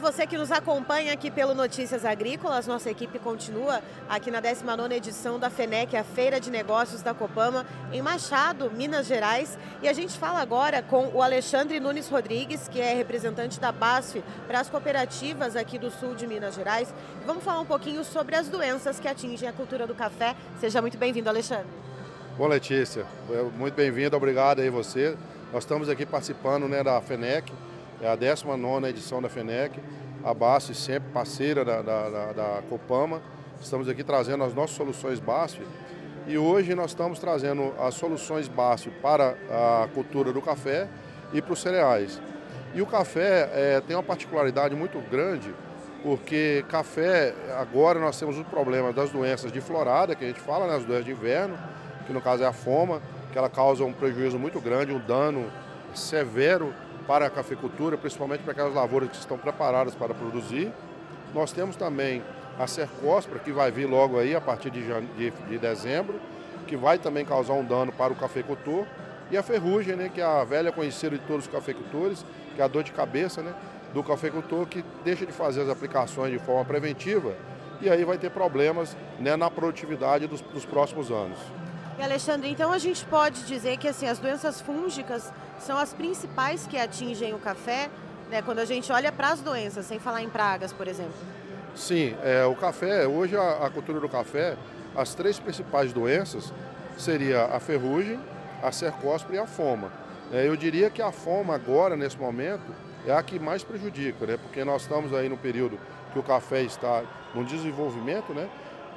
Você que nos acompanha aqui pelo Notícias Agrícolas. Nossa equipe continua aqui na 19ª edição da FENEC, a Feira de Negócios da Copama, em Machado, Minas Gerais. E a gente fala agora com o Alexandre Nunes Rodrigues, que é representante da BASF para as cooperativas aqui do sul de Minas Gerais. Vamos falar um pouquinho sobre as doenças que atingem a cultura do café. Seja muito bem-vindo, Alexandre. Bom, Letícia, muito bem-vindo, obrigado aí você. Nós estamos aqui participando né, da FENEC, é a 19 edição da FENEC, a BASF sempre parceira da, da, da, da Copama. Estamos aqui trazendo as nossas soluções BASF e hoje nós estamos trazendo as soluções BASF para a cultura do café e para os cereais. E o café é, tem uma particularidade muito grande, porque café, agora nós temos o problema das doenças de florada, que a gente fala, né, as doenças de inverno, que no caso é a foma, que ela causa um prejuízo muito grande, um dano severo para a cafeicultura, principalmente para aquelas lavouras que estão preparadas para produzir. Nós temos também a cercóspora, que vai vir logo aí a partir de, de, de dezembro, que vai também causar um dano para o cafeicultor. E a ferrugem, né, que é a velha conhecida de todos os cafeicultores, que é a dor de cabeça né, do cafeicultor, que deixa de fazer as aplicações de forma preventiva e aí vai ter problemas né, na produtividade dos, dos próximos anos. E Alexandre, então a gente pode dizer que assim, as doenças fúngicas são as principais que atingem o café, né, quando a gente olha para as doenças, sem falar em pragas, por exemplo. Sim, é, o café, hoje a, a, cultura do café, as três principais doenças seria a ferrugem, a cercóspora e a foma. É, eu diria que a foma agora, nesse momento, é a que mais prejudica, né, porque nós estamos aí no período que o café está no desenvolvimento, né,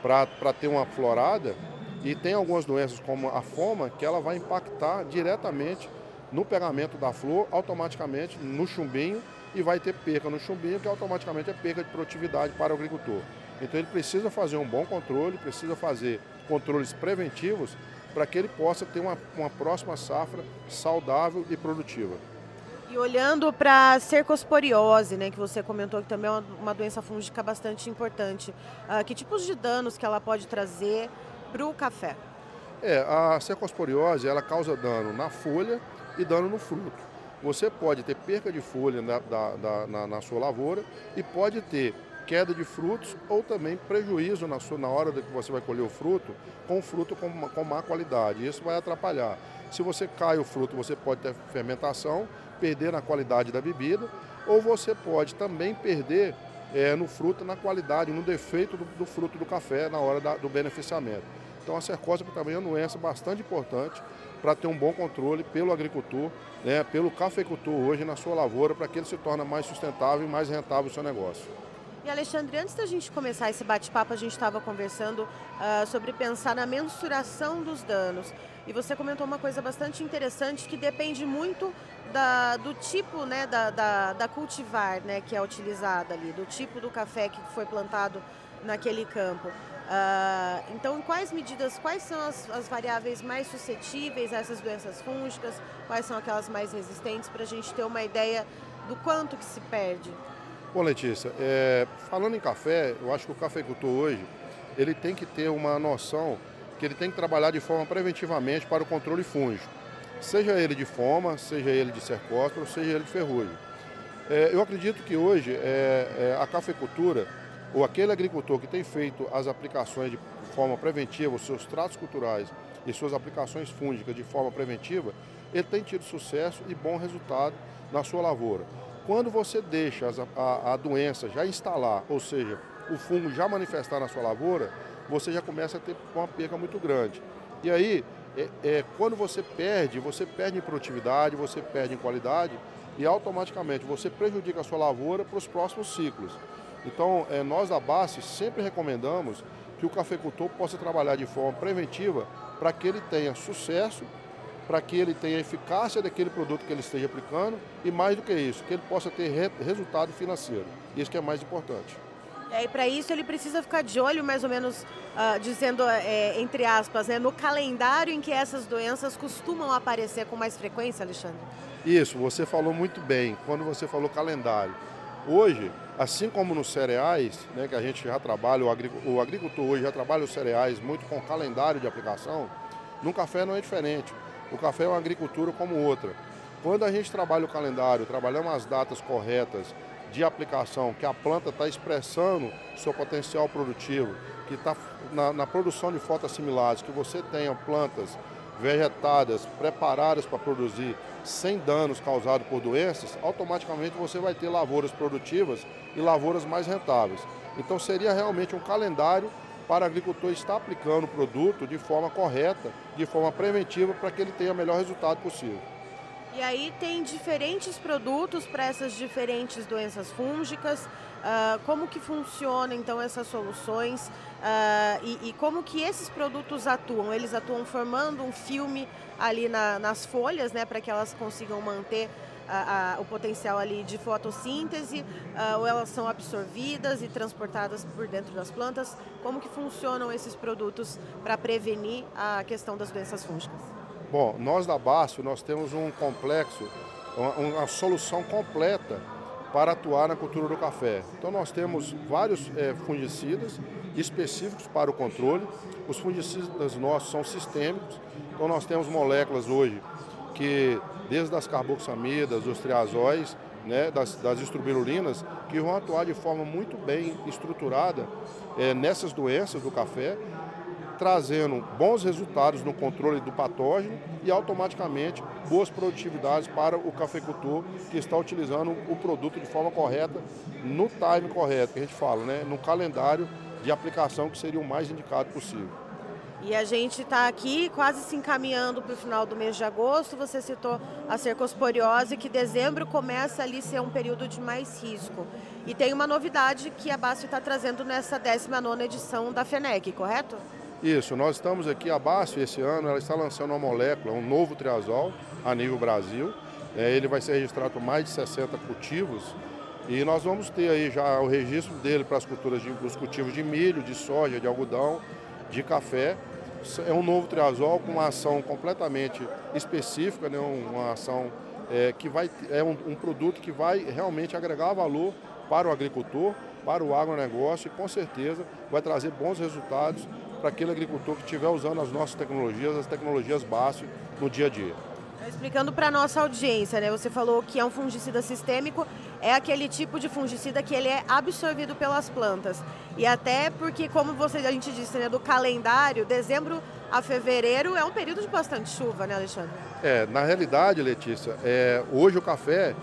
para ter uma florada, e tem algumas doenças como a foma que ela vai impactar diretamente no pegamento da flor, automaticamente no chumbinho e vai ter perca no chumbinho, que automaticamente é perca de produtividade para o agricultor. Então ele precisa fazer um bom controle, precisa fazer controles preventivos para que ele possa ter uma, uma próxima safra saudável e produtiva. E olhando para a cercosporiose, né, que você comentou que também é uma, doença fúngica bastante importante, uh, que tipos de danos que ela pode trazer para o café? É, a cercosporiose ela causa dano na folha e dano no fruto. Você pode ter perca de folha na, da, da, na, na sua lavoura e pode ter queda de frutos ou também prejuízo na, sua, na hora que você vai colher o fruto, com fruto com, com má qualidade. Isso vai atrapalhar. Se você cai o fruto, você pode ter fermentação, perder na qualidade da bebida, ou você pode também perder é, no fruto, na qualidade, no defeito do, do fruto do café na hora da, do beneficiamento. Então a cercose também é uma doença bastante importante para ter um bom controle pelo agricultor, né, pelo cafeicultor hoje na sua lavoura, para que ele se torne mais sustentável e mais rentável o seu negócio. E Alexandre, antes da gente começar esse bate-papo, a gente estava conversando uh, sobre pensar na mensuração dos danos. E você comentou uma coisa bastante interessante que depende muito da, do tipo né, da, da, da, cultivar né, que é utilizada ali, do tipo do café que foi plantado naquele campo. Uh, então, quais medidas, quais são as, as, variáveis mais suscetíveis a essas doenças fúngicas? Quais são aquelas mais resistentes para a gente ter uma ideia do quanto que se perde? Bom, Letícia, é, falando em café, eu acho que o cafeicultor hoje ele tem que ter uma noção que ele tem que trabalhar de forma preventivamente para o controle fúngico, seja ele de foma, seja ele de cercóspora, seja ele de ferrugem. É, eu acredito que hoje é, é a cafeicultura ou aquele agricultor que tem feito as aplicações de forma preventiva, os seus tratos culturais e suas aplicações fúngicas de forma preventiva, ele tem tido sucesso e bom resultado na sua lavoura. Quando você deixa a, a doença já instalar, ou seja, o fungo já manifestar na sua lavoura, você já começa a ter uma perca muito grande. E aí, é, é, quando você perde, você perde em produtividade, você perde em qualidade e automaticamente você prejudica a sua lavoura para os próximos ciclos. Então, é, nós da base sempre recomendamos que o cafeicultor possa trabalhar de forma preventiva para que ele tenha sucesso, para que ele tenha eficácia daquele produto que ele esteja aplicando e mais do que isso, que ele possa ter re resultado financeiro. Isso que é mais importante. É, e para isso ele precisa ficar de olho, mais ou menos, uh, dizendo é, entre aspas, né, no calendário em que essas doenças costumam aparecer com mais frequência, Alexandre? Isso, você falou muito bem. Quando você falou calendário, Hoje, assim como nos cereais, né, que a gente já trabalha, o, agricultor hoje já trabalha os cereais muito com calendário de aplicação, no café não é diferente. O café é uma agricultura como outra. Quando a gente trabalha o calendário, trabalhamos as datas corretas de aplicação, que a planta está expressando seu potencial produtivo, que está na, na, produção de fotoassimilados, que você tenha plantas vegetadas, preparadas para produzir sem danos causados por doenças, automaticamente você vai ter lavouras produtivas e lavouras mais rentáveis. Então seria realmente um calendário para o agricultor estar aplicando o produto de forma correta, de forma preventiva, para que ele tenha o melhor resultado possível. E aí tem diferentes produtos para essas diferentes doenças fúngicas. Uh, como que funciona então essas soluções uh, e, e, como que esses produtos atuam? Eles atuam formando um filme ali na, nas folhas, né, para que elas consigam manter a, a, o potencial ali de fotossíntese, uh, ou elas são absorvidas e transportadas por dentro das plantas? Como que funcionam esses produtos para prevenir a questão das doenças fúngicas? Bom, nós da Bácio, nós temos um complexo, uma, uma, solução completa para atuar na cultura do café. Então nós temos vários é, fungicidas específicos para o controle. Os fungicidas nossos são sistêmicos, então nós temos moléculas hoje que, desde as carboxamidas, os triazóis, né, das, das estrobilulinas, que vão atuar de forma muito bem estruturada é, nessas doenças do café trazendo bons resultados no controle do patógeno e automaticamente boas produtividades para o cafeicultor que está utilizando o produto de forma correta, no time correto, que a gente fala, né? no calendário de aplicação que seria o mais indicado possível. E a gente está aqui quase se encaminhando para o final do mês de agosto. Você citou a cercosporiose, que dezembro começa ali a ser um período de mais risco. E tem uma novidade que a BASF está trazendo nessa 19ª edição da FENEC, correto? Isso, nós estamos aqui, a BASF esse ano, ela está lançando uma molécula, um novo triazol a nível Brasil. É, ele vai ser registrado mais de 60 cultivos e nós vamos ter aí já o registro dele para as culturas de, os cultivos de milho, de soja, de algodão, de café. É um novo triazol com uma ação completamente específica, né, uma ação é, que vai é um, um produto que vai realmente agregar valor para o agricultor, para o agronegócio e com certeza vai trazer bons resultados para aquele agricultor que estiver usando as nossas tecnologias, as tecnologias básicas no dia a dia. Explicando para a nossa audiência, né? Você falou que é um fungicida sistêmico, é aquele tipo de fungicida que ele é absorvido pelas plantas. E até porque, como você, a gente disse, né, do calendário, dezembro a fevereiro é um período de bastante chuva, né, Alexandre? É, na realidade, Letícia, é, hoje o café,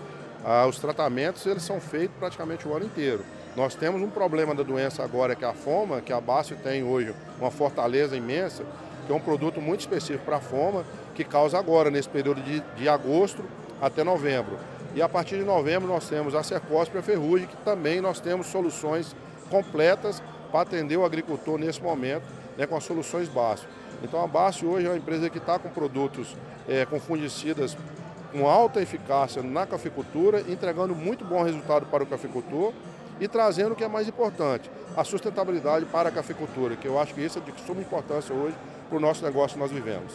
ah, os tratamentos eles são feitos praticamente o ano inteiro. Nós temos um problema da doença agora, que é a foma, que a Bácio tem hoje uma fortaleza imensa, que é um produto muito específico para a foma, que causa agora, nesse período de, de agosto até novembro. E a partir de novembro nós temos a cercóspora ferrugem, que também nós temos soluções completas para atender o agricultor nesse momento, né, com as soluções Bácio. Então a Bácio hoje é uma empresa que está com produtos é, com fungicidas com alta eficácia na cafeicultura, entregando muito bom resultado para o cafeicultor e trazendo o que é mais importante, a sustentabilidade para a cafeicultura, que eu acho que isso é de suma importância hoje para o nosso negócio que nós vivemos.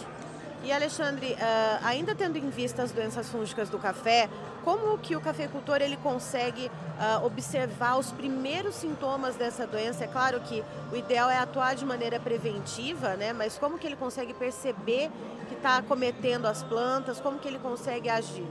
E Alexandre, uh, ainda tendo em vista as doenças fúngicas do café, como que o cafeicultor ele consegue uh, observar os primeiros sintomas dessa doença? É claro que o ideal é atuar de maneira preventiva, né? Mas como que ele consegue perceber que está cometendo as plantas? Como que ele consegue agir?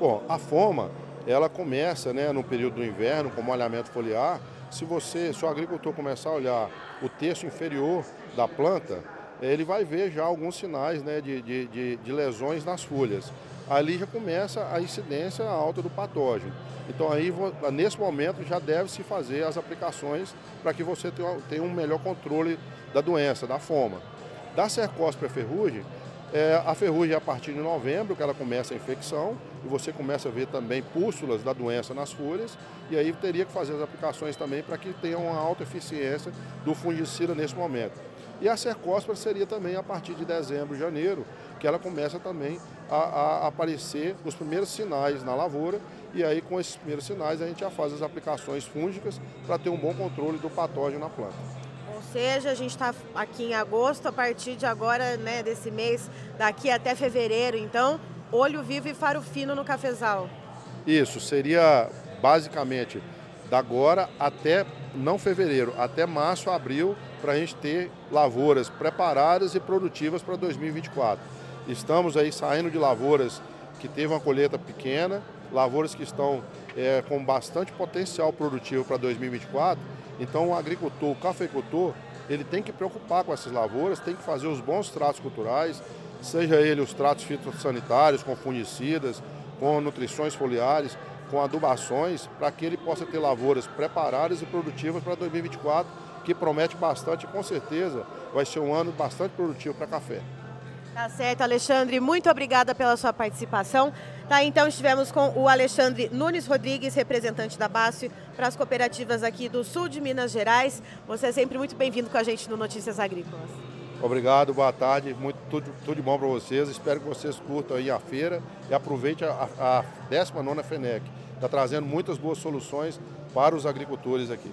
Bom, a foma ela começa né, no período do inverno, com molhamento foliar. Se você, se o agricultor começar a olhar o terço inferior da planta, ele vai ver já alguns sinais né, de, de, de, lesões nas folhas. Ali já começa a incidência alta do patógeno. Então aí, nesse momento, já deve se fazer as aplicações para que você tenha um melhor controle da doença, da foma. Da cercóspora ferrugem, é, a ferrugem é a partir de novembro que ela começa a infecção e você começa a ver também pústulas da doença nas folhas e aí teria que fazer as aplicações também para que tenha uma alta eficiência do fungicida nesse momento. E a cercóspora seria também a partir de dezembro, janeiro, que ela começa também a, a aparecer os primeiros sinais na lavoura e aí com esses primeiros sinais a gente já faz as aplicações fúngicas para ter um bom controle do patógeno na planta seja, a gente está aqui em agosto, a partir de agora, né, desse mês, daqui até fevereiro. Então, olho vivo e faro fino no cafezal. Isso, seria basicamente da agora até, não fevereiro, até março, abril, para a gente ter lavouras preparadas e produtivas para 2024. Estamos aí saindo de lavouras que teve uma colheita pequena, lavouras que estão é, com bastante potencial produtivo para 2024. Então o agricultor, o cafeicultor, ele tem que preocupar com essas lavouras, tem que fazer os bons tratos culturais, seja ele os tratos fitossanitários, com fungicidas, com nutrições foliares, com adubações, para que ele possa ter lavouras preparadas e produtivas para 2024, que promete bastante e com certeza vai ser um ano bastante produtivo para café. Tá certo, Alexandre. Muito obrigada pela sua participação. Tá, então estivemos com o Alexandre Nunes Rodrigues, representante da BASF para as cooperativas aqui do sul de Minas Gerais. Você é sempre muito bem-vindo com a gente no Notícias Agrícolas. Obrigado, boa tarde, muito, tudo, tudo de bom para vocês. Espero que vocês curtam aí a feira e aproveite a, a 19 FENEC. Está trazendo muitas boas soluções para os agricultores aqui.